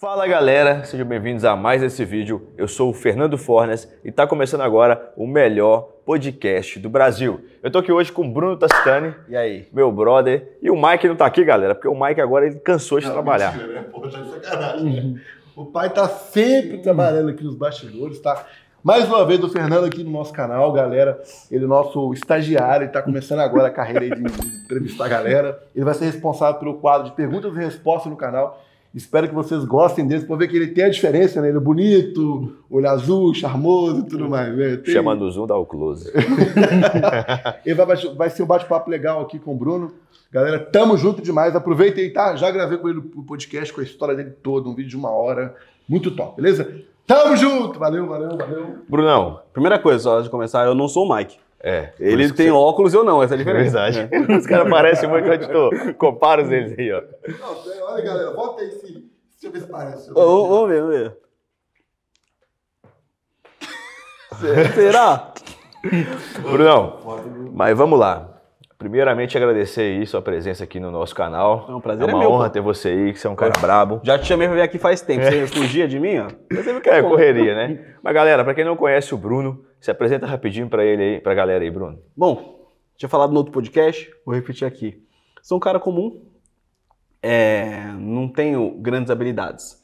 Fala galera, sejam bem-vindos a mais esse vídeo. Eu sou o Fernando Fornes e está começando agora o melhor podcast do Brasil. Eu tô aqui hoje com o Bruno Tastani, E aí? meu brother, e o Mike não tá aqui, galera, porque o Mike agora ele cansou de Não, trabalhar. mentira, né? Pô, tá de sacanagem, né? O pai tá sempre trabalhando aqui nos bastidores, tá? Mais uma vez o Fernando aqui no nosso canal, galera. Ele é nosso estagiário, ele tá começando agora a carreira de, de entrevistar a galera. Ele vai ser responsável pelo quadro de perguntas e respostas no canal. Espero que vocês gostem dele, pra ver que ele tem a diferença, né? Ele é bonito, olho azul, charmoso e tudo mais. Né? Tem- Chamando o Zoom, dá o close. Ele vai, vai ser um bate-papo legal aqui com o Bruno. Galera, tamo junto demais. Aproveita aí, tá? Já gravei com ele o podcast, com a história dele toda, um vídeo de uma hora. Muito top, beleza? Tamo junto! Valeu, valeu, valeu. Brunão, Primeira coisa, só antes de começar, eu não sou o Mike. É. Ele tem você- óculos eu não, essa é a É diferença. verdade. Os caras parecem muito editor. Compara os deles aí, ó. Não, olha, galera, volta aí se. Deixa eu ver se parece. Ô, ô, Vamos ver, vamos ver. Se- Será? Brunão, mas vamos lá. Primeiramente, agradecer aí sua presença aqui no nosso canal. É um prazer, é é uma meu, honra pô. ter você aí, que você é um cara brabo. Já te chamei pra vir aqui faz tempo. Você fugia de mim, ó? Você viu que É, correria, né? Mas galera, pra quem não conhece o Bruno, se apresenta rapidinho pra ele aí, pra galera aí, Bruno. Bom, tinha falado no outro podcast, vou repetir aqui. Sou um cara comum, é, não tenho grandes habilidades.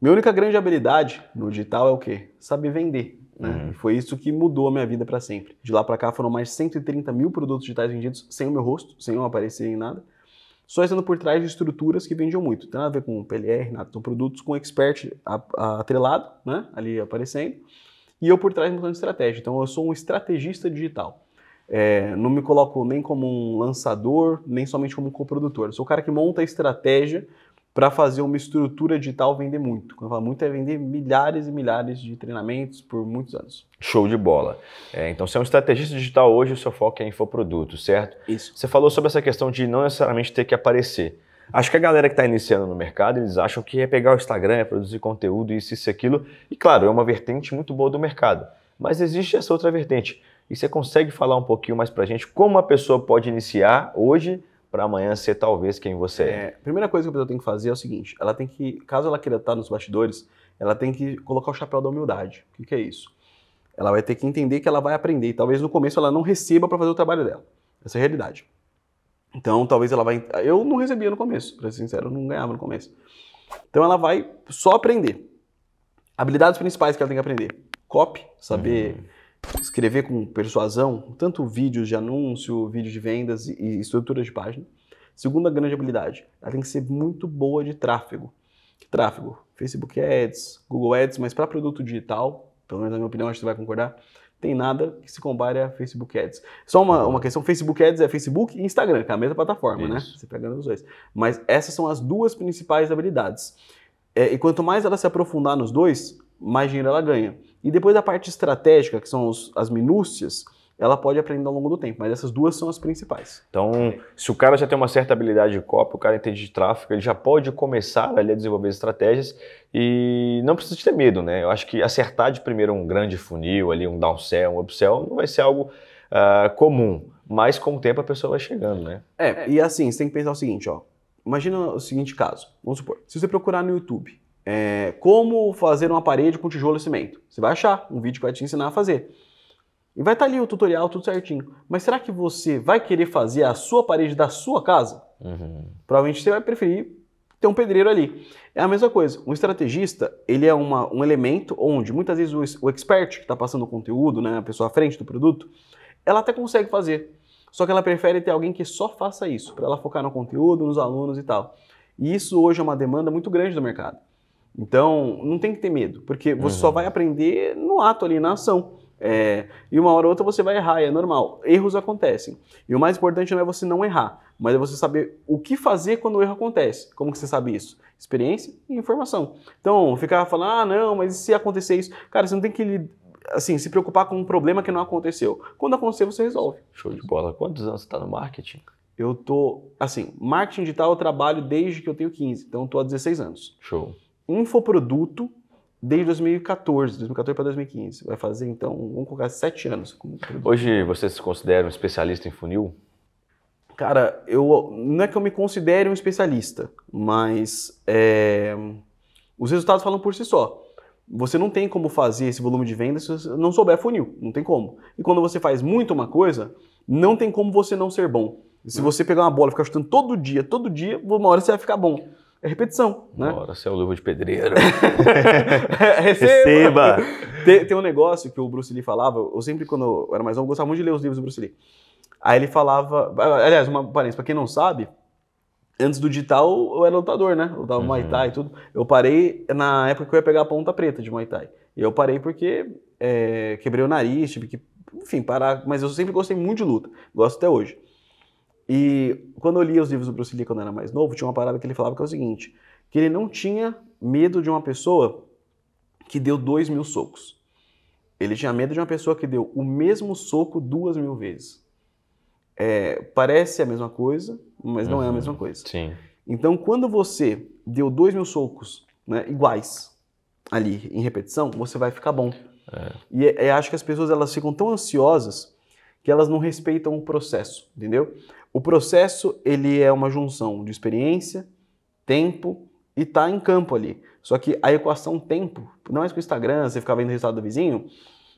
Minha única grande habilidade no digital é o quê? Saber vender. Né? Uhum. Foi isso que mudou a minha vida para sempre. De lá para cá foram mais de 130 mil produtos digitais vendidos sem o meu rosto, sem eu aparecer em nada. Só estando por trás de estruturas que vendiam muito. Tem nada a ver com PLR, nada. São produtos com expert a- a- atrelado, né? ali aparecendo. E eu por trás montando estratégia. Então eu sou um estrategista digital. É, não me coloco nem como um lançador, nem somente como um coprodutor. Eu sou o cara que monta a estratégia para fazer uma estrutura digital vender muito. Quando eu falo muito, é vender milhares e milhares de treinamentos por muitos anos. Show de bola. É, então, você é um estrategista digital hoje, o seu foco é infoproduto, certo? Isso. Você falou sobre essa questão de não necessariamente ter que aparecer. Acho que a galera que está iniciando no mercado, eles acham que é pegar o Instagram, é produzir conteúdo, isso, isso, aquilo. E claro, é uma vertente muito boa do mercado. Mas existe essa outra vertente. E você consegue falar um pouquinho mais pra gente como a pessoa pode iniciar hoje para amanhã ser talvez quem você é? É, a primeira coisa que a pessoa tem que fazer é o seguinte: ela tem que, caso ela queira estar nos bastidores, ela tem que colocar o chapéu da humildade. O que, que é isso? Ela vai ter que entender que ela vai aprender. E talvez no começo ela não receba para fazer o trabalho dela. Essa é a realidade. Então, talvez ela vai. Eu não recebia no começo, para ser sincero, eu não ganhava no começo. Então, ela vai só aprender. Habilidades principais que ela tem que aprender: copy, saber escrever com persuasão, tanto vídeos de anúncio, vídeos de vendas e e estruturas de página. Segunda grande habilidade, ela tem que ser muito boa de tráfego. Que tráfego? Facebook Ads, Google Ads, mas para produto digital, pelo menos na minha opinião, acho que você vai concordar, tem nada que se compare a Facebook Ads. Só uma, uma questão, Facebook Ads é Facebook e Instagram, que é a mesma plataforma, né? Isso. Você pega os dois. Mas essas são as duas principais habilidades. É, e quanto mais ela se aprofundar nos dois, mais dinheiro ela ganha. E depois a parte estratégica, que são os- as minúcias, ela pode aprender ao longo do tempo. Mas essas duas são as principais. Então, se o cara já tem uma certa habilidade de copy, o cara entende de tráfego, ele já pode começar ali a desenvolver estratégias e não precisa ter medo, né? Eu acho que acertar de primeiro um grande funil, ali um downsell, um upsell, não vai ser algo ah, comum, mas com o tempo a pessoa vai chegando, né? É, e assim, você tem que pensar o seguinte, ó. Imagina o seguinte caso. Vamos supor, se você procurar no YouTube é, como fazer uma parede com tijolo e cimento, você vai achar um vídeo que vai te ensinar a fazer. E vai estar ali o tutorial, tudo certinho. Mas será que você vai querer fazer a sua parede da sua casa? Uhum. Provavelmente você vai preferir ter um pedreiro ali. É a mesma coisa. Um estrategista, ele é uma- um elemento onde muitas vezes o, o expert que está passando o conteúdo, né, a pessoa à frente do produto, ela até consegue fazer. Só que ela prefere ter alguém que só faça isso, para ela focar no conteúdo, nos alunos e tal. E isso hoje é uma demanda muito grande do mercado. Então, não tem que ter medo, porque você Uhum. só vai aprender no ato ali, na ação. É, e uma hora ou outra você vai errar, e é normal. Erros acontecem. E o mais importante não é você não errar, mas é você saber o que fazer quando o erro acontece. Como que você sabe isso? Experiência e informação. Então, ficar falando, ah, não, mas e se acontecer isso? Cara, você não tem que assim, se preocupar com um problema que não aconteceu. Quando acontecer, você resolve. Show de bola. Quantos anos você está no marketing? Eu tô, assim, marketing digital eu trabalho desde que eu tenho 15, então eu tô há 16 anos. Show. Infoproduto desde 2014, 2014 para 2015. Vai fazer então, vamos colocar 7 anos. Hoje você se considera um especialista em funil? Cara, eu não é que eu me considere um especialista, mas é, Os resultados falam por si só. Você não tem como fazer esse volume de vendas se você não souber funil. Não tem como. E quando você faz muito uma coisa, não tem como você não ser bom. Se você pegar uma bola e ficar chutando todo dia, todo dia, uma hora você vai ficar bom. É repetição, né? Bora, você é o luva de pedreiro. Receba! Tem, tem um negócio que o Bruce Lee falava, eu sempre, quando eu era mais novo, eu gostava muito de ler os livros do Bruce Lee. Aí ele falava, aliás, uma parênteses, pra quem não sabe, antes do digital eu era lutador, né? Eu lutava Uhum. Muay Thai e tudo. Eu parei na época que eu ia pegar a ponta preta de Muay Thai. E eu parei porque é, quebrei o nariz, tive que, enfim, parar. Mas eu sempre gostei muito de luta, gosto até hoje. E quando eu lia os livros do Bruce Lee quando eu era mais novo, tinha uma parada que ele falava que é o seguinte, que ele não tinha medo de uma pessoa que deu dois mil socos. Ele tinha medo de uma pessoa que deu o mesmo soco duas mil vezes. É, parece a mesma coisa, mas não é a Uhum. mesma coisa. Sim. Então, quando você deu dois mil socos né, iguais ali em repetição, você vai ficar bom. E é- é, acho que as pessoas elas ficam tão ansiosas que elas não respeitam o processo, entendeu? O processo ele é uma junção de experiência, tempo e tá em campo ali. Só que a equação tempo, não é com o Instagram, você ficar vendo o resultado do vizinho,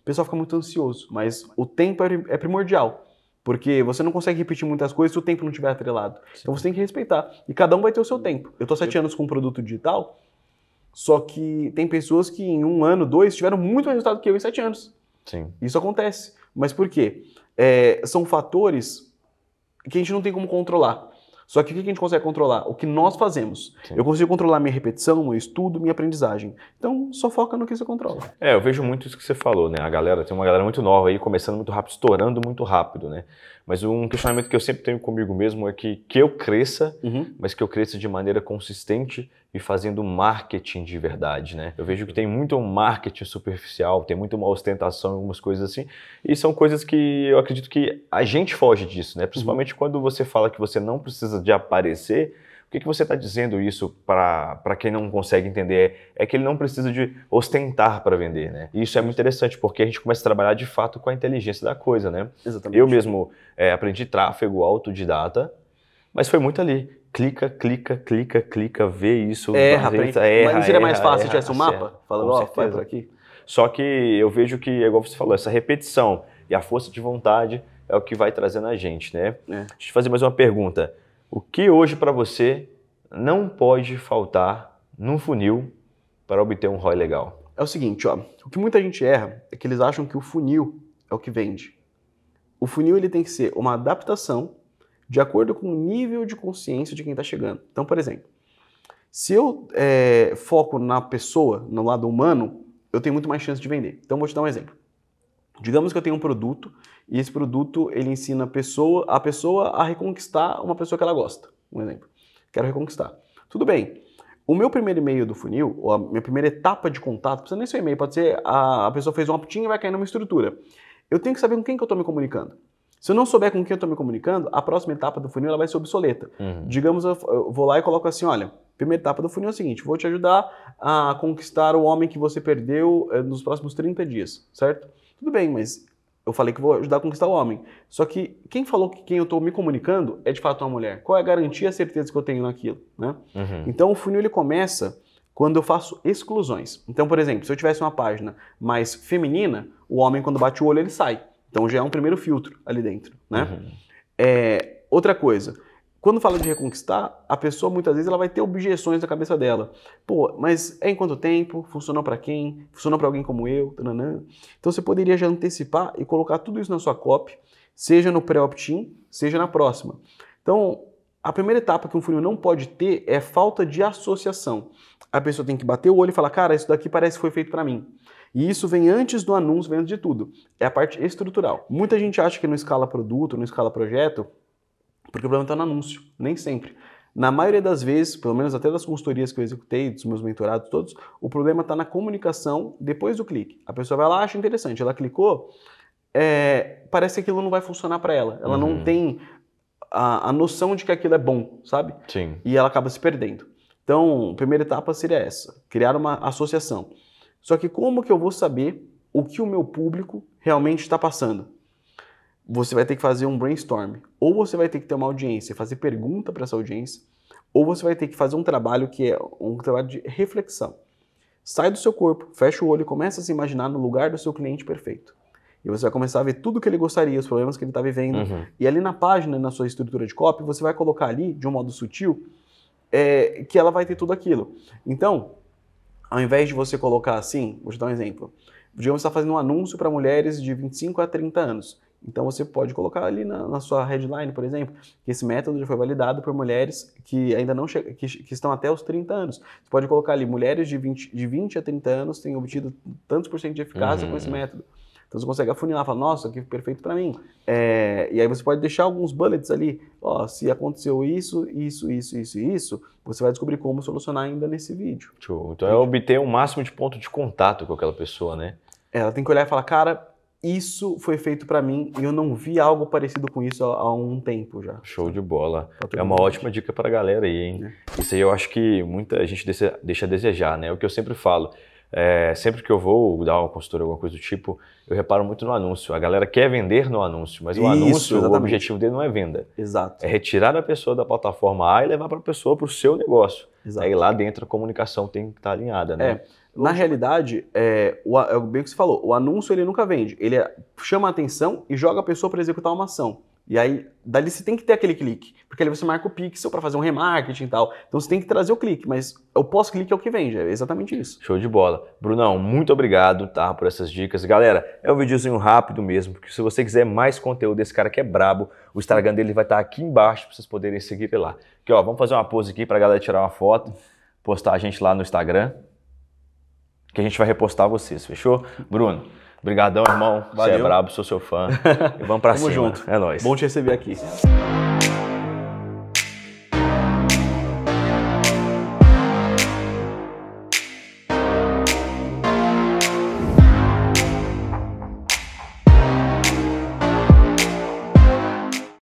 o pessoal fica muito ansioso, mas o tempo é é primordial. Porque você não consegue repetir muitas coisas se o tempo não estiver atrelado. Então você tem que respeitar. E cada um vai ter o seu tempo. Eu tô sete anos com um produto digital, só que tem pessoas que em um ano, dois, tiveram muito mais resultado que eu em sete anos. Sim. Isso acontece. Mas por quê? É, são fatores que a gente não tem como controlar. Só que o que a gente consegue controlar? O que nós fazemos. Sim. Eu consigo controlar minha repetição, meu estudo, minha aprendizagem. Então, só foca no que você controla. É, eu vejo muito isso que você falou, né? A galera, tem uma galera muito nova aí, começando muito rápido, estourando muito rápido, né? Mas um questionamento que eu sempre tenho comigo mesmo é que, que eu cresça, Uhum. mas que eu cresça de maneira consistente e fazendo marketing de verdade, né? Eu vejo que tem muito um marketing superficial, tem muito uma ostentação, algumas coisas assim, e são coisas que eu acredito que a gente foge disso, né? Principalmente quando você fala que você não precisa de aparecer, o que, que você está dizendo isso para quem não consegue entender? É que ele não precisa de ostentar para vender, né? E isso é muito interessante, porque a gente começa a trabalhar de fato com a inteligência da coisa, né? Exatamente. Eu mesmo é, aprendi tráfego autodidata, mas foi muito ali. Clica, clica, clica, clica, vê isso. Erra, aprende. erra, Mas não seria mais erra, fácil se tivesse um mapa? Falando, ó, por aqui. Só que eu vejo que, igual você falou, essa repetição e a força de vontade é o que vai trazendo a gente, né? É. Deixa eu te fazer mais uma pergunta. O que hoje para você não pode faltar num funil para obter um ROI legal? É o seguinte, ó. O que muita gente erra é que eles acham que o funil é o que vende. O funil ele tem que ser uma adaptação de acordo com o nível de consciência de quem está chegando. Então, por exemplo, se eu é, foco na pessoa, no lado humano, eu tenho muito mais chance de vender. Então, vou te dar um exemplo. Digamos que eu tenho um produto e esse produto ele ensina a pessoa, a pessoa a reconquistar uma pessoa que ela gosta. Um exemplo. Quero reconquistar. Tudo bem. O meu primeiro e-mail do funil, ou a minha primeira etapa de contato, não precisa nem ser e-mail, pode ser a, a pessoa fez um opt-in e vai cair numa estrutura. Eu tenho que saber com quem que eu estou me comunicando. Se eu não souber com quem eu estou me comunicando, a próxima etapa do funil ela vai ser obsoleta. Uhum. Digamos, eu, vou lá e coloco assim, olha, primeira etapa do funil é o seguinte, vou te ajudar a conquistar o homem que você perdeu eh, nos próximos 30 dias, certo? Tudo bem, mas eu falei que vou ajudar a conquistar o homem. Só que quem falou que quem eu estou me comunicando é de fato uma mulher? Qual é a garantia e a certeza que eu tenho naquilo, né? Uhum. Então o funil ele começa quando eu faço exclusões. Então, por exemplo, se eu tivesse uma página mais feminina, o homem quando bate o olho ele sai. Então já é um primeiro filtro ali dentro, né? Uhum. É, outra coisa, quando fala de reconquistar, a pessoa muitas vezes ela vai ter objeções na cabeça dela. Pô, mas é em quanto tempo? Funcionou para quem? Funcionou para alguém como eu? Tananã. Então você poderia já antecipar e colocar tudo isso na sua copy, seja no pré-opt-in, seja na próxima. Então, a primeira etapa que um funil não pode ter é falta de associação. A pessoa tem que bater o olho e falar, cara, isso daqui parece que foi feito para mim. E isso vem antes do anúncio, vem antes de tudo. É a parte estrutural. Muita gente acha que não escala produto, não escala projeto, porque o problema está no anúncio. Nem sempre. Na maioria das vezes, pelo menos até das consultorias que eu executei, dos meus mentorados todos, o problema está na comunicação depois do clique. A pessoa vai lá, acha interessante, ela clicou, é, parece que aquilo não vai funcionar para ela. Ela não Uhum. tem a, a noção de que aquilo é bom, sabe? Sim. e ela acaba se perdendo. Então, a primeira etapa seria essa, criar uma associação. Só que como que eu vou saber o que o meu público realmente está passando? Você vai ter que fazer um brainstorm, ou você vai ter que ter uma audiência, fazer pergunta para essa audiência, ou você vai ter que fazer um trabalho que é um trabalho de reflexão. Sai do seu corpo, fecha o olho e começa a se imaginar no lugar do seu cliente perfeito. E você vai começar a ver tudo que ele gostaria, os problemas que ele está vivendo. Uhum. E ali na página, na sua estrutura de copy, você vai colocar ali, de um modo sutil, é, que ela vai ter tudo aquilo. Então, ao invés de você colocar assim, vou te dar um exemplo. Digamos que você está fazendo um anúncio para mulheres de 25 a 30 anos. Então você pode colocar ali na, na, sua headline, por exemplo, que esse método já foi validado por mulheres que ainda não que, que, estão até os 30 anos. Você pode colocar ali mulheres de 20, de 20 a 30 anos têm obtido tantos por cento de eficácia uhum. com esse método. Então você consegue afunilar, falar, nossa, que perfeito para mim. É, e aí você pode deixar alguns bullets ali, ó, se aconteceu isso, isso, isso, isso e isso, você vai descobrir como solucionar ainda nesse vídeo. Show. Então é obter o um máximo de ponto de contato com aquela pessoa, né? É, ela tem que olhar e falar, cara, isso foi feito para mim e eu não vi algo parecido com isso há, há um tempo já. Show de bola. É uma ótima dica para a galera aí, hein? É. Isso aí eu acho que muita gente deixa, deixa a desejar, né? É o que eu sempre falo. É, sempre que eu vou dar uma consultoria, alguma coisa do tipo, eu reparo muito no anúncio. A galera quer vender no anúncio, mas o Isso, anúncio, exatamente. o objetivo dele não é venda. Exato. É retirar a pessoa da plataforma A e levar para a pessoa para o seu negócio. Exato. Aí lá dentro a comunicação tem que estar tá alinhada, né? É. Na realidade, é, o, é bem o que você falou, o anúncio ele nunca vende. Ele é, chama a atenção e joga a pessoa para executar uma ação. E aí, dali você tem que ter aquele clique, porque ali você marca o pixel para fazer um remarketing e tal. Então você tem que trazer o clique, mas o pós-clique é o que vende, é exatamente isso. Show de bola. Brunão, muito obrigado, tá, por essas dicas. Galera, é um videozinho rápido mesmo, porque se você quiser mais conteúdo desse cara que é brabo, o Instagram dele vai estar aqui embaixo para vocês poderem seguir ele lá. Aqui, ó, vamos fazer uma pose aqui para a galera tirar uma foto, postar a gente lá no Instagram, que a gente vai repostar vocês, fechou? Bruno, Obrigadão, irmão. Valeu. Você é brabo, sou seu fã. E vamos pra Tamo cima. junto. É nóis. Bom te receber aqui.